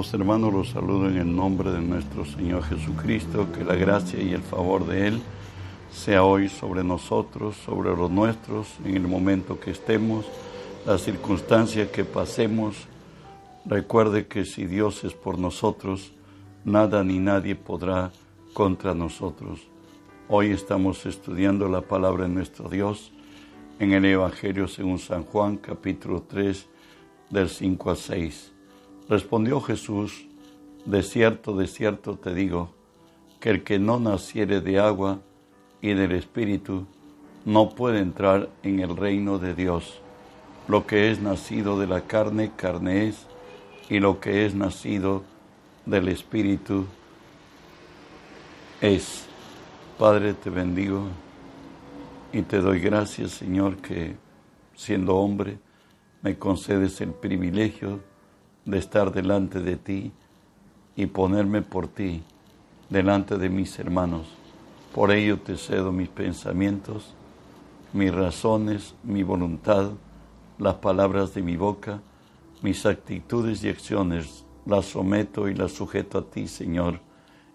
Hermanos, los saludo en el nombre de nuestro Señor Jesucristo, que la gracia y el favor de Él sea hoy sobre nosotros, sobre los nuestros, en el momento que estemos, la circunstancia que pasemos. Recuerde que si Dios es por nosotros, nada ni nadie podrá contra nosotros. Hoy estamos estudiando la palabra de nuestro Dios en el Evangelio según San Juan, capítulo 3, del 5 al 6. Respondió Jesús, de cierto, de cierto te digo, que el que no naciere de agua y del Espíritu no puede entrar en el reino de Dios. Lo que es nacido de la carne, carne es, y lo que es nacido del Espíritu es. Padre, te bendigo y te doy gracias, Señor, que siendo hombre me concedes el privilegio de estar delante de ti y ponerme por ti delante de mis hermanos. Por ello te cedo mis pensamientos, mis razones, mi voluntad, las palabras de mi boca, mis actitudes y acciones, las someto y las sujeto a ti, Señor.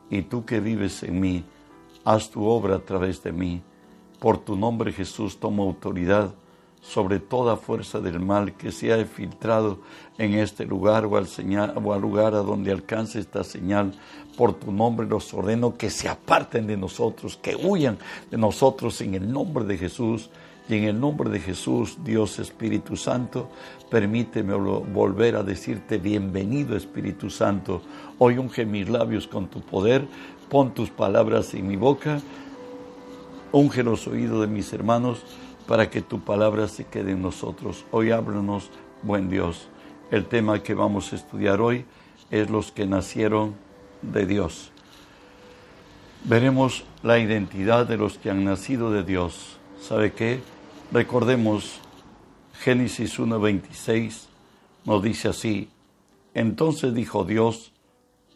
Y tú que vives en mí, haz tu obra a través de mí. Por tu nombre Jesús tomo autoridad sobre toda fuerza del mal que se ha filtrado en este lugar o al, o al lugar a donde alcance esta señal. Por tu nombre los ordeno que se aparten de nosotros, que huyan de nosotros en el nombre de Jesús. Y en el nombre de Jesús, Dios Espíritu Santo, permíteme volver a decirte bienvenido Espíritu Santo. Hoy unge mis labios con tu poder, pon tus palabras en mi boca, unge los oídos de mis hermanos para que tu palabra se quede en nosotros. Hoy háblanos, buen Dios. El tema que vamos a estudiar hoy es los que nacieron de Dios. Veremos la identidad de los que han nacido de Dios. ¿Sabe qué? Recordemos Génesis 1.26 nos dice así, entonces dijo Dios,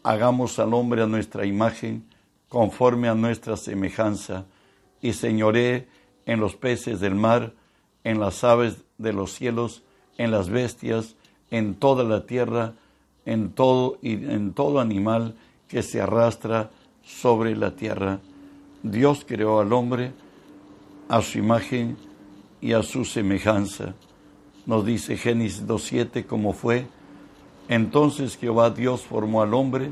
hagamos al hombre a nuestra imagen, conforme a nuestra semejanza, y señoré en los peces del mar, en las aves de los cielos, en las bestias, en toda la tierra, en todo y en todo animal que se arrastra sobre la tierra. Dios creó al hombre a su imagen y a su semejanza. Nos dice Génesis 2.7 cómo fue. Entonces Jehová Dios formó al hombre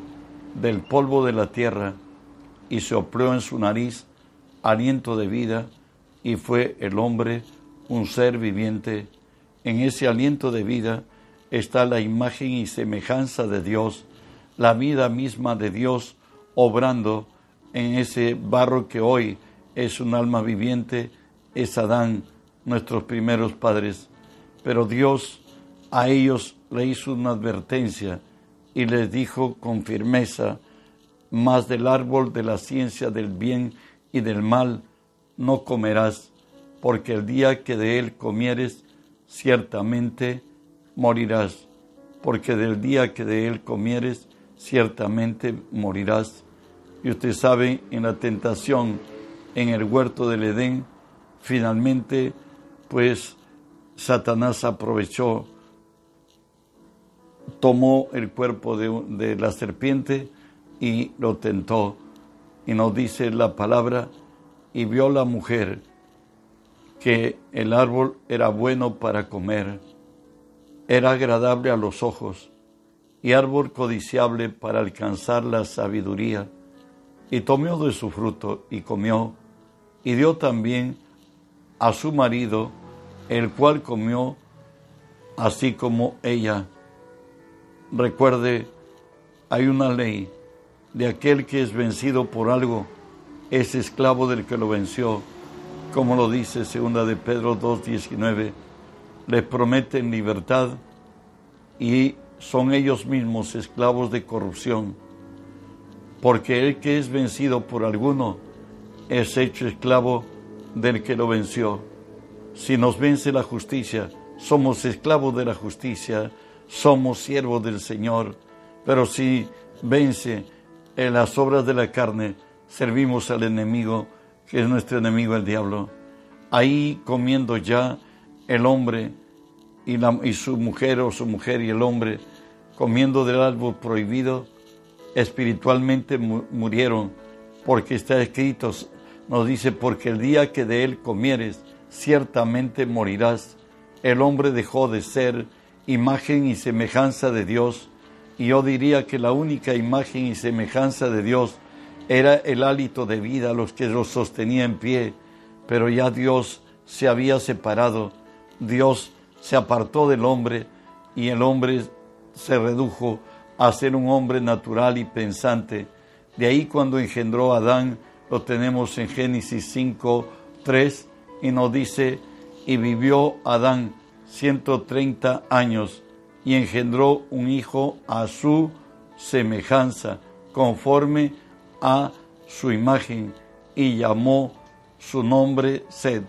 del polvo de la tierra y sopló en su nariz aliento de vida y fue el hombre un ser viviente. En ese aliento de vida está la imagen y semejanza de Dios, la vida misma de Dios obrando en ese barro que hoy es un alma viviente, es Adán, nuestros primeros padres. Pero Dios a ellos le hizo una advertencia y les dijo con firmeza, más del árbol de la ciencia del bien y del mal no comerás, porque el día que de él comieres, ciertamente morirás, porque del día que de él comieres, ciertamente morirás. Y usted sabe, en la tentación, en el huerto del Edén, finalmente, pues Satanás aprovechó, tomó el cuerpo de, de la serpiente y lo tentó. Y nos dice la palabra, y vio la mujer que el árbol era bueno para comer, era agradable a los ojos y árbol codiciable para alcanzar la sabiduría. Y tomó de su fruto y comió, y dio también a su marido, el cual comió así como ella. Recuerde, hay una ley de aquel que es vencido por algo es esclavo del que lo venció, como lo dice segunda de Pedro 2.19, le prometen libertad y son ellos mismos esclavos de corrupción, porque el que es vencido por alguno es hecho esclavo del que lo venció. Si nos vence la justicia, somos esclavos de la justicia, somos siervos del Señor, pero si vence en las obras de la carne, servimos al enemigo, que es nuestro enemigo el diablo. Ahí comiendo ya el hombre y, su mujer o su mujer y el hombre comiendo del árbol prohibido, espiritualmente murieron, porque está escrito, nos dice, porque el día que de él comieres, ciertamente morirás. El hombre dejó de ser imagen y semejanza de Dios, y yo diría que la única imagen y semejanza de Dios era el hálito de vida, los que los sostenía en pie, pero ya Dios se había separado, Dios se apartó del hombre y el hombre se redujo a ser un hombre natural y pensante. De ahí cuando engendró a Adán, lo tenemos en Génesis 5, 3, y nos dice, y vivió Adán 130 años y engendró un hijo a su semejanza, conforme a su imagen, y llamó su nombre Sed.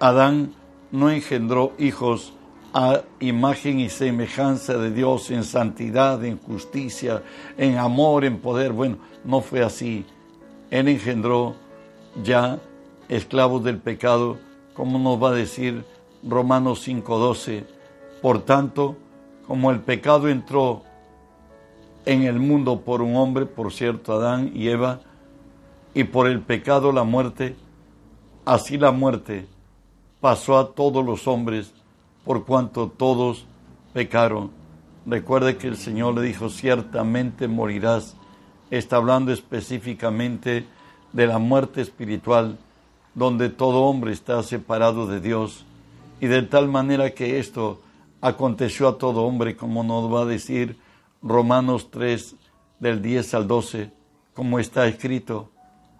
Adán no engendró hijos a imagen y semejanza de Dios en santidad, en justicia, en amor, en poder. Bueno, no fue así. Él engendró ya esclavos del pecado, como nos va a decir Romanos 5:12. Por tanto, como el pecado entró en el mundo por un hombre, por cierto, Adán y Eva, y por el pecado la muerte, así la muerte pasó a todos los hombres, por cuanto todos pecaron. Recuerde que el Señor le dijo, ciertamente morirás. Está hablando específicamente de la muerte espiritual, donde todo hombre está separado de Dios. Y de tal manera que esto aconteció a todo hombre, como nos va a decir Romanos 3, del 10 al 12, como está escrito,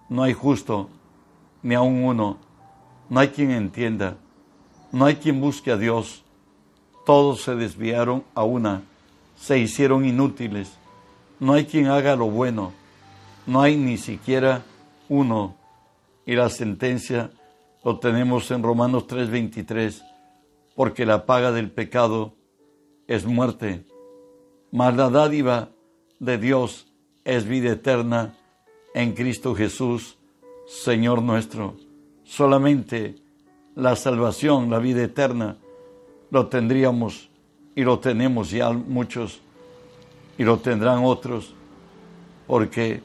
no hay justo, ni aun uno no hay quien entienda, no hay quien busque a Dios. Todos se desviaron a una, se hicieron inútiles. No hay quien haga lo bueno, no hay ni siquiera uno. Y la sentencia lo tenemos en Romanos 3:23, porque la paga del pecado es muerte, mas la dádiva de Dios es vida eterna en Cristo Jesús, Señor nuestro solamente la salvación, la vida eterna, lo tendríamos y lo tenemos ya muchos y lo tendrán otros, porque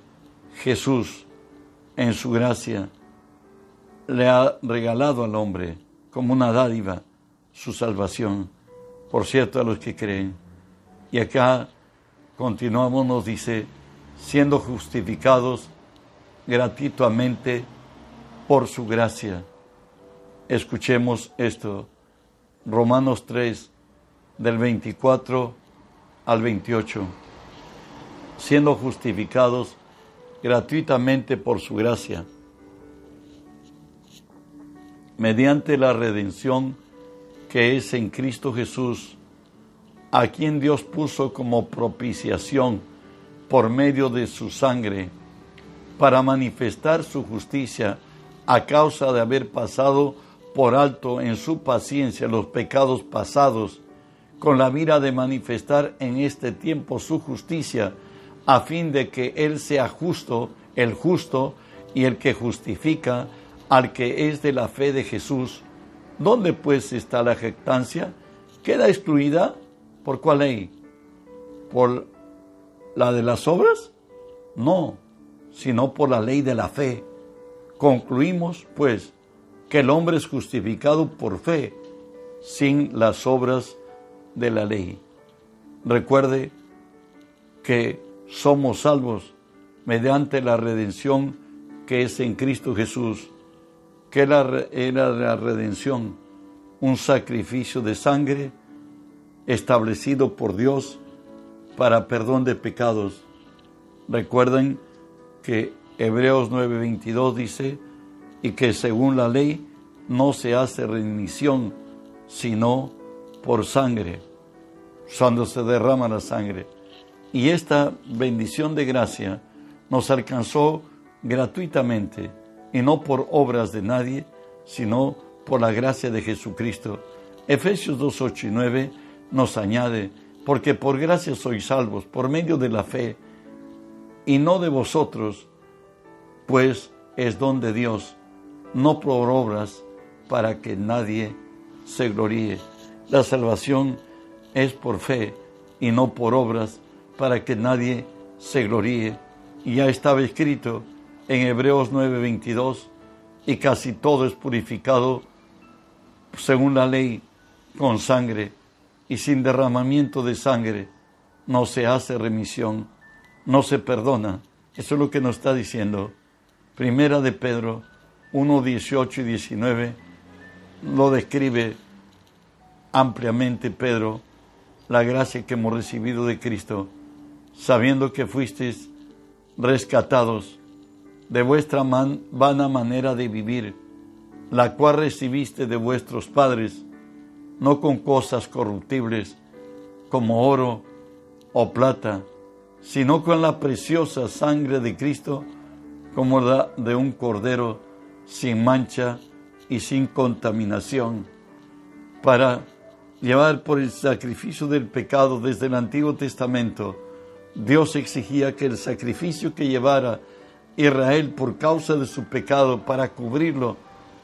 Jesús en su gracia le ha regalado al hombre como una dádiva su salvación, por cierto a los que creen. Y acá continuamos, nos dice, siendo justificados gratuitamente por su gracia. Escuchemos esto. Romanos 3, del 24 al 28. Siendo justificados gratuitamente por su gracia, mediante la redención que es en Cristo Jesús, a quien Dios puso como propiciación por medio de su sangre, para manifestar su justicia a causa de haber pasado por alto en su paciencia los pecados pasados, con la mira de manifestar en este tiempo su justicia, a fin de que Él sea justo, el justo y el que justifica al que es de la fe de Jesús. ¿Dónde pues está la jactancia? ¿Queda excluida? ¿Por cuál ley? ¿Por la de las obras? No, sino por la ley de la fe Concluimos, pues, que el hombre es justificado por fe, sin las obras de la ley. Recuerde que somos salvos mediante la redención que es en Cristo Jesús, que era, la redención, un sacrificio de sangre establecido por Dios para perdón de pecados. Recuerden que Hebreos 9:22 dice, y que según la ley no se hace remisión, sino por sangre, cuando se derrama la sangre. Y esta bendición de gracia nos alcanzó gratuitamente, y no por obras de nadie, sino por la gracia de Jesucristo. Efesios 2, 8 y 9 nos añade, porque por gracia sois salvos, por medio de la fe, y no de vosotros, pues es don de Dios, no por obras, para que nadie se gloríe. La salvación es por fe y no por obras, para que nadie se gloríe. Y ya estaba escrito en Hebreos 9:22, y casi todo es purificado según la ley con sangre, y sin derramamiento de sangre no se hace remisión, no se perdona. Eso es lo que nos está diciendo. Primera de Pedro 1, 18 y 19 lo describe ampliamente Pedro, la gracia que hemos recibido de Cristo, sabiendo que fuisteis rescatados de vuestra vana manera de vivir, la cual recibiste de vuestros padres, no con cosas corruptibles como oro o plata, sino con la preciosa sangre de Cristo, como la de un cordero sin mancha y sin contaminación, para llevar por el sacrificio del pecado desde el Antiguo Testamento. Dios exigía que el sacrificio que llevara Israel por causa de su pecado para cubrirlo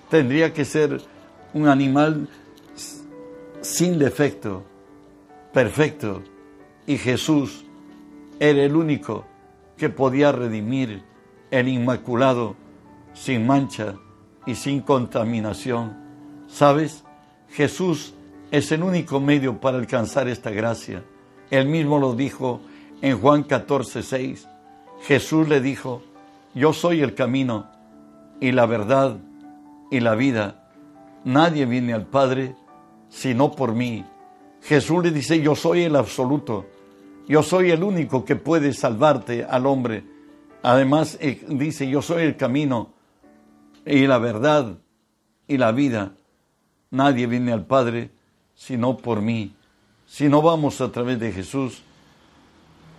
tendría que ser un animal sin defecto, perfecto. Y Jesús era el único que podía redimir el inmaculado sin mancha y sin contaminación. ¿Sabes? Jesús es el único medio para alcanzar esta gracia. Él mismo lo dijo en Juan 14, 6. Jesús le dijo, yo soy el camino y la verdad y la vida. Nadie viene al Padre sino por mí. Jesús le dice, yo soy el absoluto, yo soy el único que puede salvarte al hombre. Además eh, dice, yo soy el camino y la verdad y la vida. Nadie viene al Padre sino por mí. Si no vamos a través de Jesús,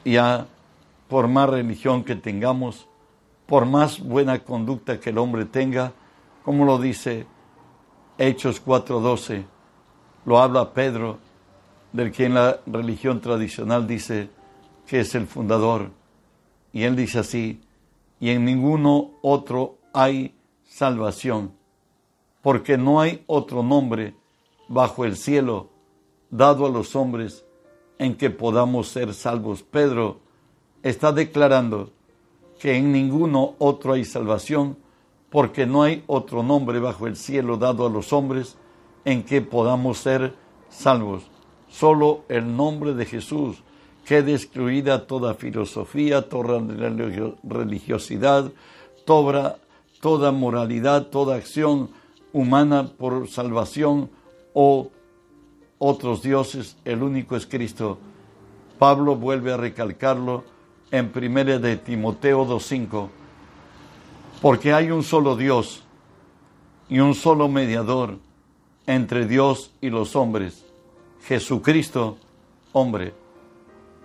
ya por más religión que tengamos, por más buena conducta que el hombre tenga, como lo dice Hechos 4:12, lo habla Pedro, del que en la religión tradicional dice que es el fundador. Y él dice así, y en ninguno otro hay salvación, porque no hay otro nombre bajo el cielo dado a los hombres en que podamos ser salvos. Pedro está declarando que en ninguno otro hay salvación, porque no hay otro nombre bajo el cielo dado a los hombres en que podamos ser salvos. Solo el nombre de Jesús, que destruida toda filosofía, toda religiosidad, toda, toda moralidad, toda acción humana por salvación o otros dioses, el único es Cristo. Pablo vuelve a recalcarlo en 1 de Timoteo 2.5, porque hay un solo Dios y un solo mediador entre Dios y los hombres, Jesucristo, hombre.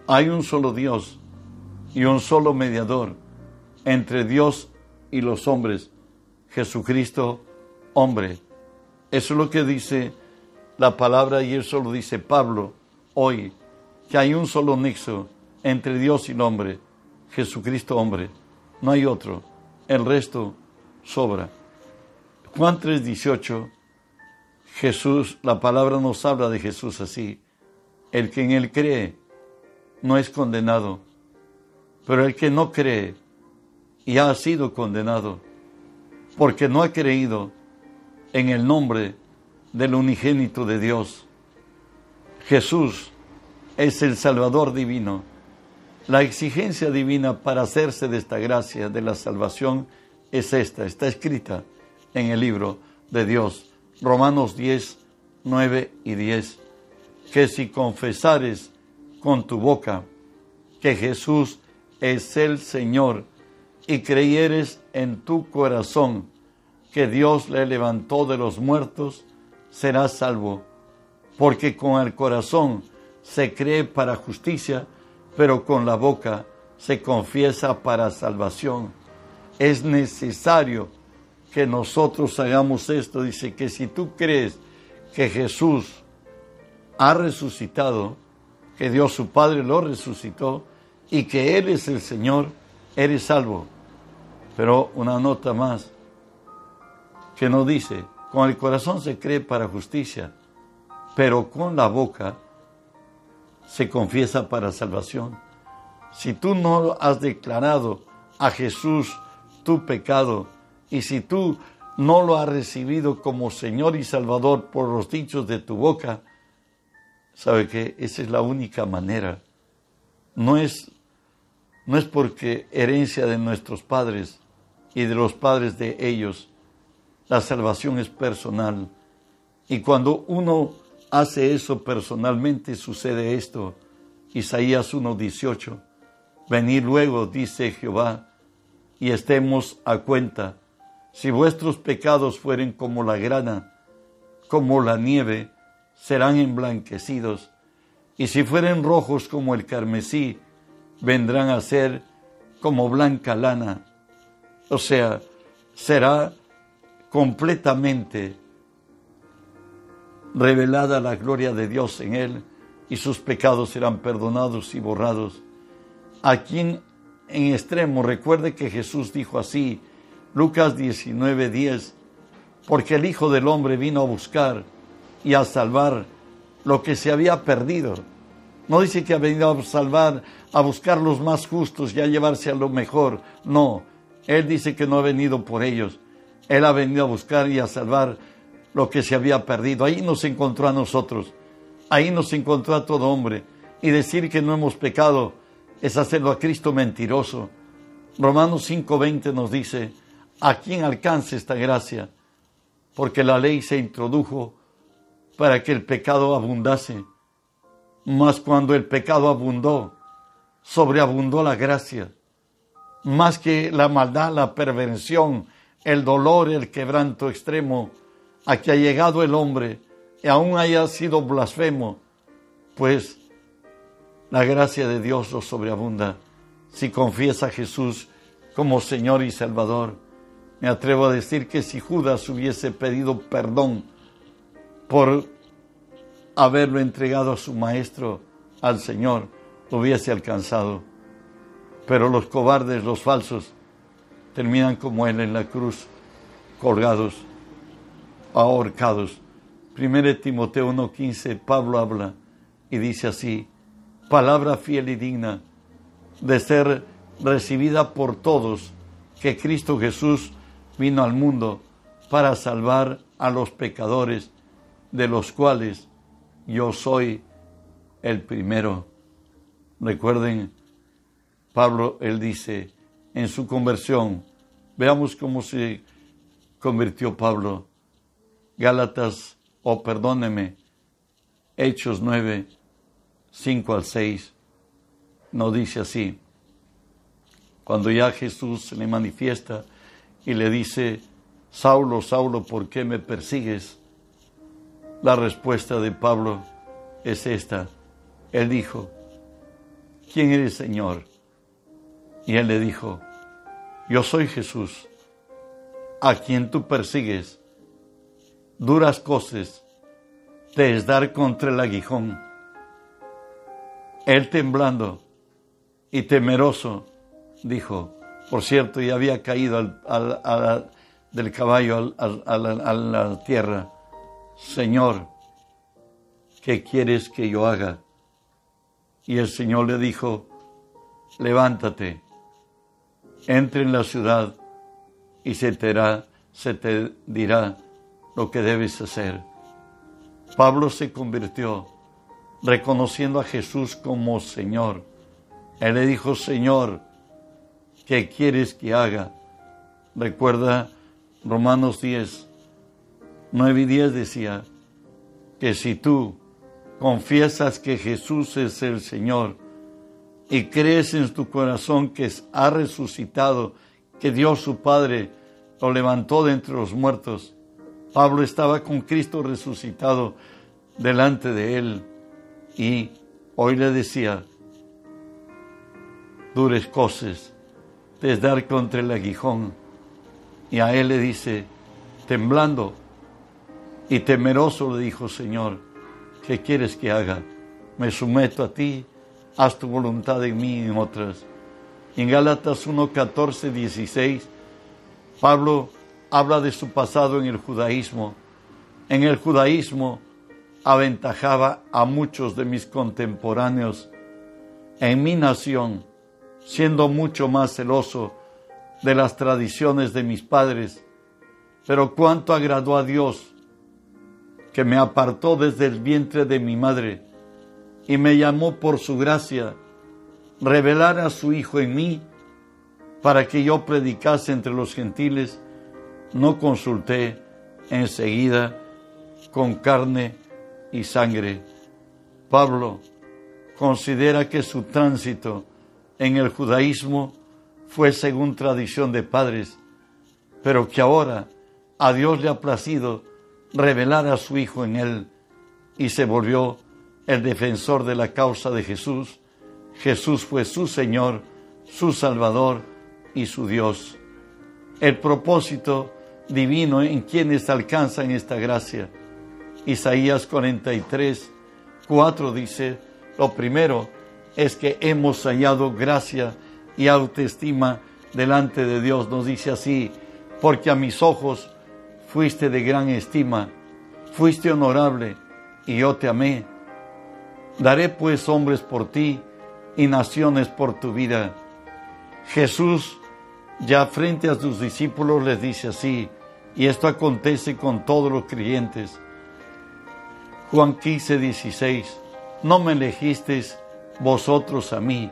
Hay un solo Dios y un solo mediador entre Dios y los hombres, Jesucristo, hombre. Eso es lo que dice la palabra y eso lo dice Pablo hoy, que hay un solo nexo entre Dios y el hombre, Jesucristo hombre, no hay otro, el resto sobra. Juan 3:18, Jesús, la palabra nos habla de Jesús así, el que en él cree no es condenado, pero el que no cree ya ha sido condenado, porque no ha creído en el nombre del unigénito de Dios. Jesús es el Salvador divino la exigencia divina para hacerse de esta gracia de la salvación es esta, está escrita en el libro de Dios, Romanos 10, 9 y 10, que si confesares con tu boca que Jesús es el Señor y creyeres en tu corazón que Dios le levantó de los muertos, serás salvo, porque con el corazón se cree para justicia, pero con la boca se confiesa para salvación. Es necesario que nosotros hagamos esto. Dice que si tú crees que Jesús ha resucitado, que Dios su Padre lo resucitó y que Él es el Señor, eres salvo. Pero una nota más, que no dice, con el corazón se cree para justicia, pero con la boca se confiesa para salvación. Si tú no has declarado a Jesús tu pecado y si tú no lo has recibido como Señor y Salvador por los dichos de tu boca, sabe que esa es la única manera. No es, no es porque herencia de nuestros padres y de los padres de ellos. La salvación es personal. Y cuando uno hace eso personalmente, sucede esto. Isaías 1.18. Venid luego, dice Jehová, y estemos a cuenta. Si vuestros pecados fueren como la grana, como la nieve, serán emblanquecidos. Y si fueren rojos como el carmesí, vendrán a ser como blanca lana. O sea, será completamente revelada la gloria de Dios en él y sus pecados serán perdonados y borrados. Aquí en, extremo, recuerde que Jesús dijo así, Lucas 19, 10, porque el Hijo del Hombre vino a buscar y a salvar lo que se había perdido. No dice que ha venido a salvar, a buscar los más justos y a llevarse a lo mejor. No, Él dice que no ha venido por ellos. Él ha venido a buscar y a salvar lo que se había perdido. Ahí nos encontró a nosotros, ahí nos encontró a todo hombre. Y decir que no hemos pecado es hacerlo a Cristo mentiroso. Romanos 5:20 nos dice, ¿a quién alcance esta gracia? Porque la ley se introdujo para que el pecado abundase. Mas cuando el pecado abundó, sobreabundó la gracia. Más que la maldad, la perversión, el dolor, el quebranto extremo, a que ha llegado el hombre y aún haya sido blasfemo, pues la gracia de Dios lo sobreabunda. Si confiesa a Jesús como Señor y Salvador, me atrevo a decir que si Judas hubiese pedido perdón por haberlo entregado a su maestro, al Señor, lo hubiese alcanzado. Pero los cobardes, los falsos, terminan como Él en la cruz, colgados ahorcados. 1 Timoteo 1.15, Pablo habla y dice así, palabra fiel y digna de ser recibida por todos, que Cristo Jesús vino al mundo para salvar a los pecadores, de los cuales yo soy el primero. Recuerden, Pablo, él dice, en su conversión, veamos cómo se convirtió Pablo Gálatas, o perdóneme, Hechos 9, 5 al 6, no dice así. Cuando ya Jesús le manifiesta y le dice, Saulo, Saulo, ¿por qué me persigues? La respuesta de Pablo es esta. Él dijo, ¿quién eres Señor? Y él le dijo, yo soy Jesús, a quien tú persigues duras cosas te es dar contra el aguijón. Él temblando y temeroso dijo, por cierto, y había caído del caballo a la tierra, Señor, ¿qué quieres que yo haga? Y el Señor le dijo, levántate, entre en la ciudad y se te, se te dirá lo que debes hacer. Pablo se convirtió reconociendo a Jesús como Señor. Él le dijo, Señor, ¿qué quieres que haga? Recuerda Romanos 10, 9 y 10 decía que si tú confiesas que Jesús es el Señor y crees en tu corazón que ha resucitado, que Dios su Padre lo levantó de entre los muertos, Pablo estaba con Cristo resucitado delante de él y hoy le decía, dures cosas, te dar contra el aguijón. Y a él le dice, temblando y temeroso le dijo, Señor, ¿qué quieres que haga? Me someto a ti, haz tu voluntad en mí y en otras. en Gálatas 1, 14, 16, Pablo habla de su pasado en el judaísmo. En el judaísmo aventajaba a muchos de mis contemporáneos en mi nación, siendo mucho más celoso de las tradiciones de mis padres. Pero cuánto agradó a Dios que me apartó desde el vientre de mi madre y me llamó por su gracia, revelar a su Hijo en mí para que yo predicase entre los gentiles, no consulté enseguida con carne y sangre. Pablo considera que su tránsito en el judaísmo fue según tradición de padres, pero que ahora a Dios le ha placido revelar a su Hijo en él y se volvió el defensor de la causa de Jesús. Jesús fue su Señor, su Salvador y su Dios. El propósito divino en quienes alcanzan esta gracia. Isaías 43, 4 dice, lo primero es que hemos hallado gracia y autoestima delante de Dios. Nos dice así, porque a mis ojos fuiste de gran estima, fuiste honorable y yo te amé. Daré pues hombres por ti y naciones por tu vida. Jesús ya frente a sus discípulos les dice así, y esto acontece con todos los creyentes. Juan 15, 16, no me elegisteis vosotros a mí,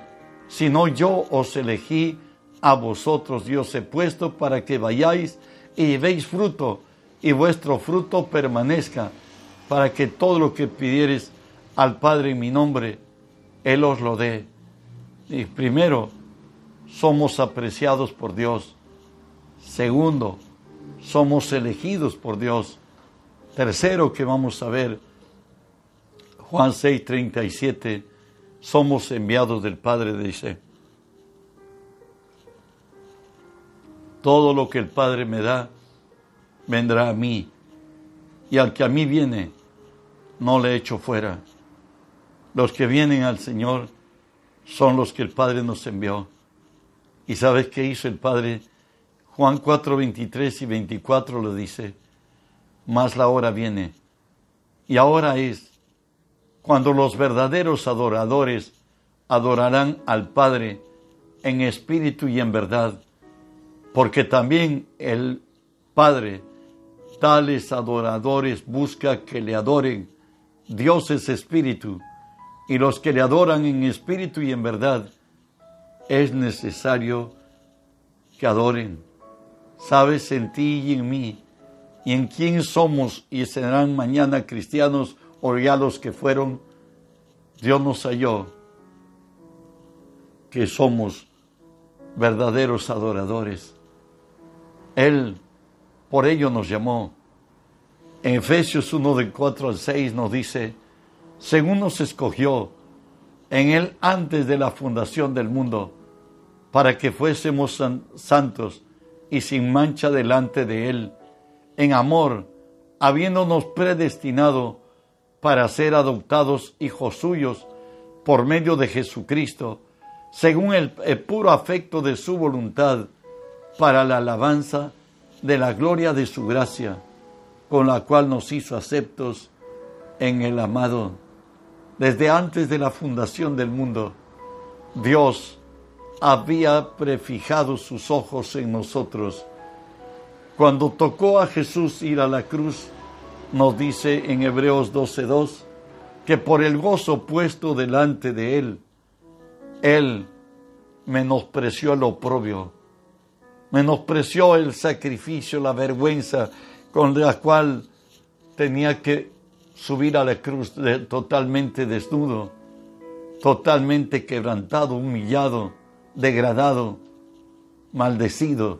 sino yo os elegí a vosotros, Dios he puesto para que vayáis y llevéis fruto, y vuestro fruto permanezca, para que todo lo que pidiereis al Padre en mi nombre, Él os lo dé. Y primero, somos apreciados por Dios. Segundo, somos elegidos por Dios. Tercero que vamos a ver, Juan 6, 37, somos enviados del Padre, dice. Todo lo que el Padre me da, vendrá a mí. Y al que a mí viene, no le echo fuera. Los que vienen al Señor son los que el Padre nos envió. ¿Y sabes qué hizo el Padre? Juan 4, 23 y 24 lo dice, más la hora viene. Y ahora es cuando los verdaderos adoradores adorarán al Padre en espíritu y en verdad, porque también el Padre, tales adoradores, busca que le adoren. Dios es espíritu, y los que le adoran en espíritu y en verdad, es necesario que adoren. Sabes en ti y en mí, y en quién somos y serán mañana cristianos o ya los que fueron, Dios nos halló que somos verdaderos adoradores. Él por ello nos llamó. En Efesios 1 de 4 al 6 nos dice, según nos escogió en Él antes de la fundación del mundo, para que fuésemos santos y sin mancha delante de Él, en amor, habiéndonos predestinado para ser adoptados hijos suyos por medio de Jesucristo, según el, puro afecto de su voluntad, para la alabanza de la gloria de su gracia, con la cual nos hizo aceptos en el amado desde antes de la fundación del mundo, Dios había prefijado sus ojos en nosotros. Cuando tocó a Jesús ir a la cruz, nos dice en Hebreos 12:2 que por el gozo puesto delante de él, él menospreció el oprobio, menospreció el sacrificio, la vergüenza con la cual tenía que subir a la cruz totalmente desnudo, totalmente quebrantado, humillado, degradado, maldecido.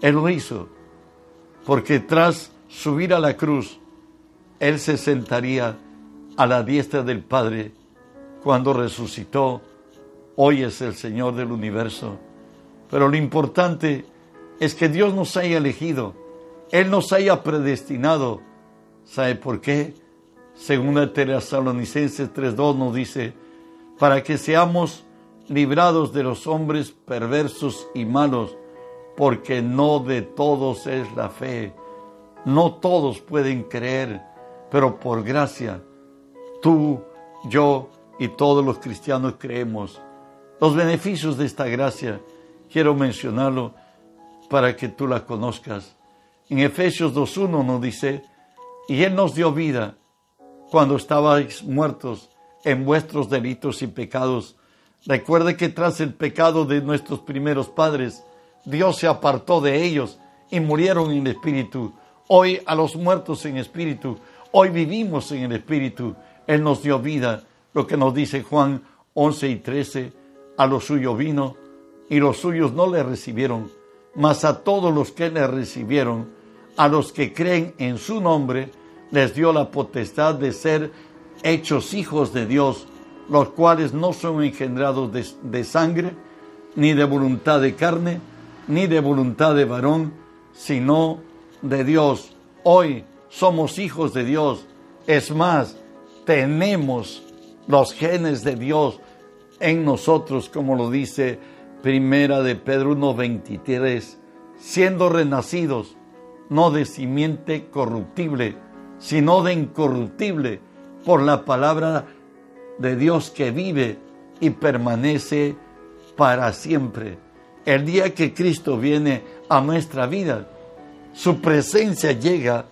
Él lo hizo, porque tras subir a la cruz, Él se sentaría a la diestra del Padre cuando resucitó. Hoy es el Señor del universo. Pero lo importante es que Dios nos haya elegido, Él nos haya predestinado ¿Sabe por qué? Según Tesalonicenses 3.2 nos dice, para que seamos librados de los hombres perversos y malos, porque no de todos es la fe. No todos pueden creer, pero por gracia, tú, yo y todos los cristianos creemos. Los beneficios de esta gracia, quiero mencionarlo para que tú la conozcas. En Efesios 2.1 nos dice, y Él nos dio vida cuando estabais muertos en vuestros delitos y pecados. Recuerde que tras el pecado de nuestros primeros padres, Dios se apartó de ellos y murieron en el Espíritu. Hoy a los muertos en Espíritu, hoy vivimos en el Espíritu. Él nos dio vida, lo que nos dice Juan 11 y 13, a los suyos vino y los suyos no le recibieron, mas a todos los que le recibieron, a los que creen en su nombre, les dio la potestad de ser hechos hijos de Dios, los cuales no son engendrados de, de sangre, ni de voluntad de carne, ni de voluntad de varón, sino de Dios. Hoy somos hijos de Dios. Es más, tenemos los genes de Dios en nosotros, como lo dice Primera de Pedro 1.23, siendo renacidos, no de simiente corruptible, sino de incorruptible, por la palabra de Dios que vive y permanece para siempre. El día que Cristo viene a nuestra vida, su presencia llega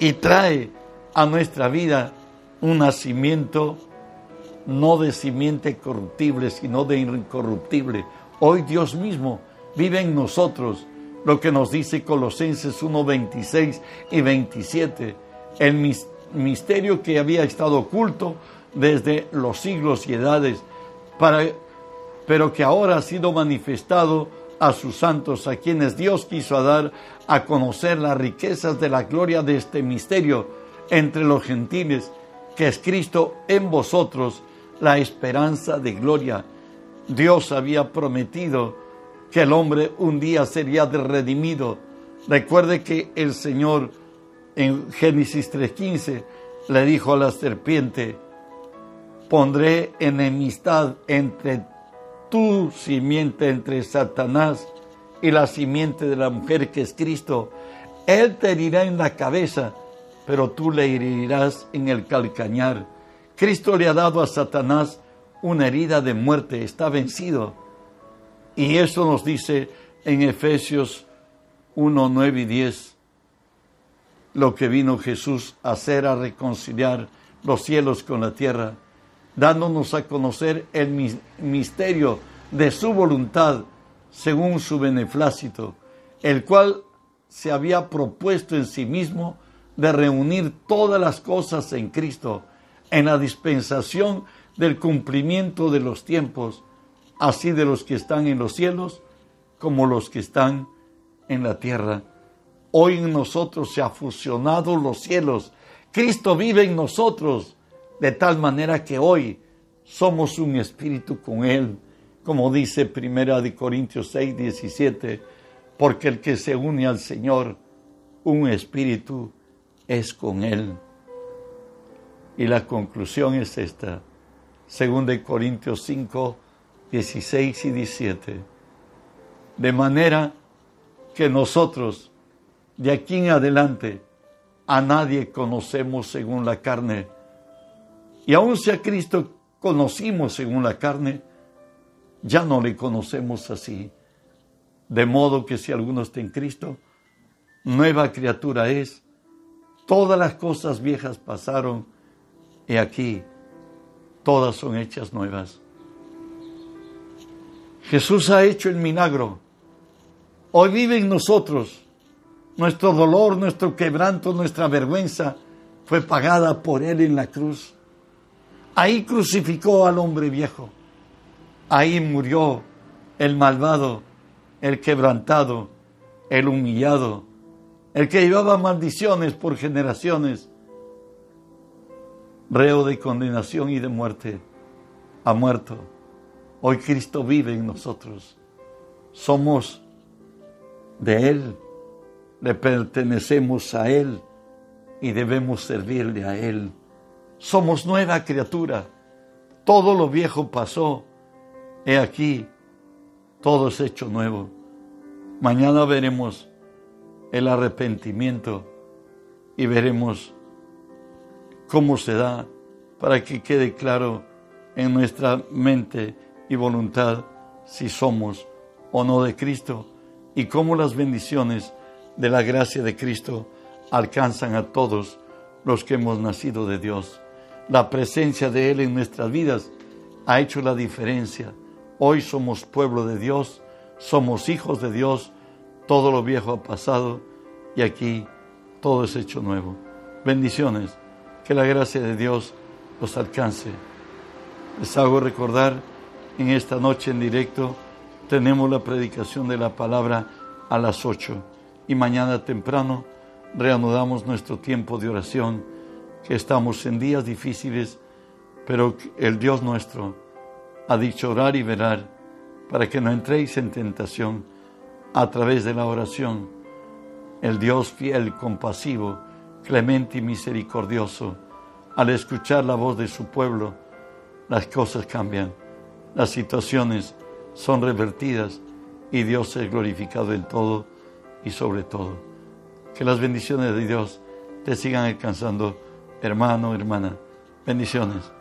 y trae a nuestra vida un nacimiento no de simiente corruptible, sino de incorruptible. Hoy Dios mismo vive en nosotros, lo que nos dice Colosenses 1, 26 y 27. El misterio que había estado oculto desde los siglos y edades, pero que ahora ha sido manifestado a sus santos, a quienes Dios quiso dar a conocer las riquezas de la gloria de este misterio entre los gentiles, que es Cristo en vosotros, la esperanza de gloria. Dios había prometido que el hombre un día sería redimido. Recuerde que el Señor en Génesis 3:15 le dijo a la serpiente, pondré enemistad entre tu simiente, entre Satanás y la simiente de la mujer que es Cristo. Él te herirá en la cabeza, pero tú le herirás en el calcañar. Cristo le ha dado a Satanás una herida de muerte, está vencido. Y eso nos dice en Efesios 1, 9 y 10 lo que vino Jesús a hacer, a reconciliar los cielos con la tierra, dándonos a conocer el misterio de su voluntad según su beneplácito, el cual se había propuesto en sí mismo de reunir todas las cosas en Cristo, en la dispensación del cumplimiento de los tiempos, así de los que están en los cielos como los que están en la tierra. Hoy en nosotros se ha fusionado los cielos. Cristo vive en nosotros de tal manera que hoy somos un espíritu con Él, como dice Primera de Corintios 6, 17, porque el que se une al Señor, un espíritu es con Él. Y la conclusión es esta, según de Corintios 5, 16 y 17. De manera que nosotros, de aquí en adelante, a nadie conocemos según la carne. Y aun si a Cristo conocimos según la carne, ya no le conocemos así. De modo que si alguno está en Cristo, nueva criatura es. Todas las cosas viejas pasaron y aquí todas son hechas nuevas. Jesús ha hecho el milagro. Hoy vive en nosotros nuestro dolor, nuestro quebranto, nuestra vergüenza fue pagada por Él en la cruz. Ahí crucificó al hombre viejo. Ahí murió el malvado, el quebrantado, el humillado, el que llevaba maldiciones por generaciones, reo de condenación y de muerte, ha muerto. Hoy Cristo vive en nosotros. Somos de Él le pertenecemos a Él y debemos servirle a Él. Somos nueva criatura. Todo lo viejo pasó. He aquí, todo es hecho nuevo. Mañana veremos el arrepentimiento y veremos cómo se da, para que quede claro en nuestra mente y voluntad si somos o no de Cristo y cómo las bendiciones de la gracia de Cristo alcanzan a todos los que hemos nacido de Dios. La presencia de Él en nuestras vidas ha hecho la diferencia. Hoy somos pueblo de Dios, somos hijos de Dios, todo lo viejo ha pasado y aquí todo es hecho nuevo. Bendiciones, que la gracia de Dios los alcance. Les hago recordar, en esta noche en directo tenemos la predicación de la palabra a las 8 y mañana temprano reanudamos nuestro tiempo de oración, que estamos en días difíciles, pero el Dios nuestro ha dicho orar y verar para que no entréis en tentación a través de la oración. El Dios fiel, compasivo, clemente y misericordioso, al escuchar la voz de su pueblo, las cosas cambian, las situaciones son revertidas y Dios es glorificado en todo y sobre todo. Que las bendiciones de Dios te sigan alcanzando, hermano, hermana. Bendiciones.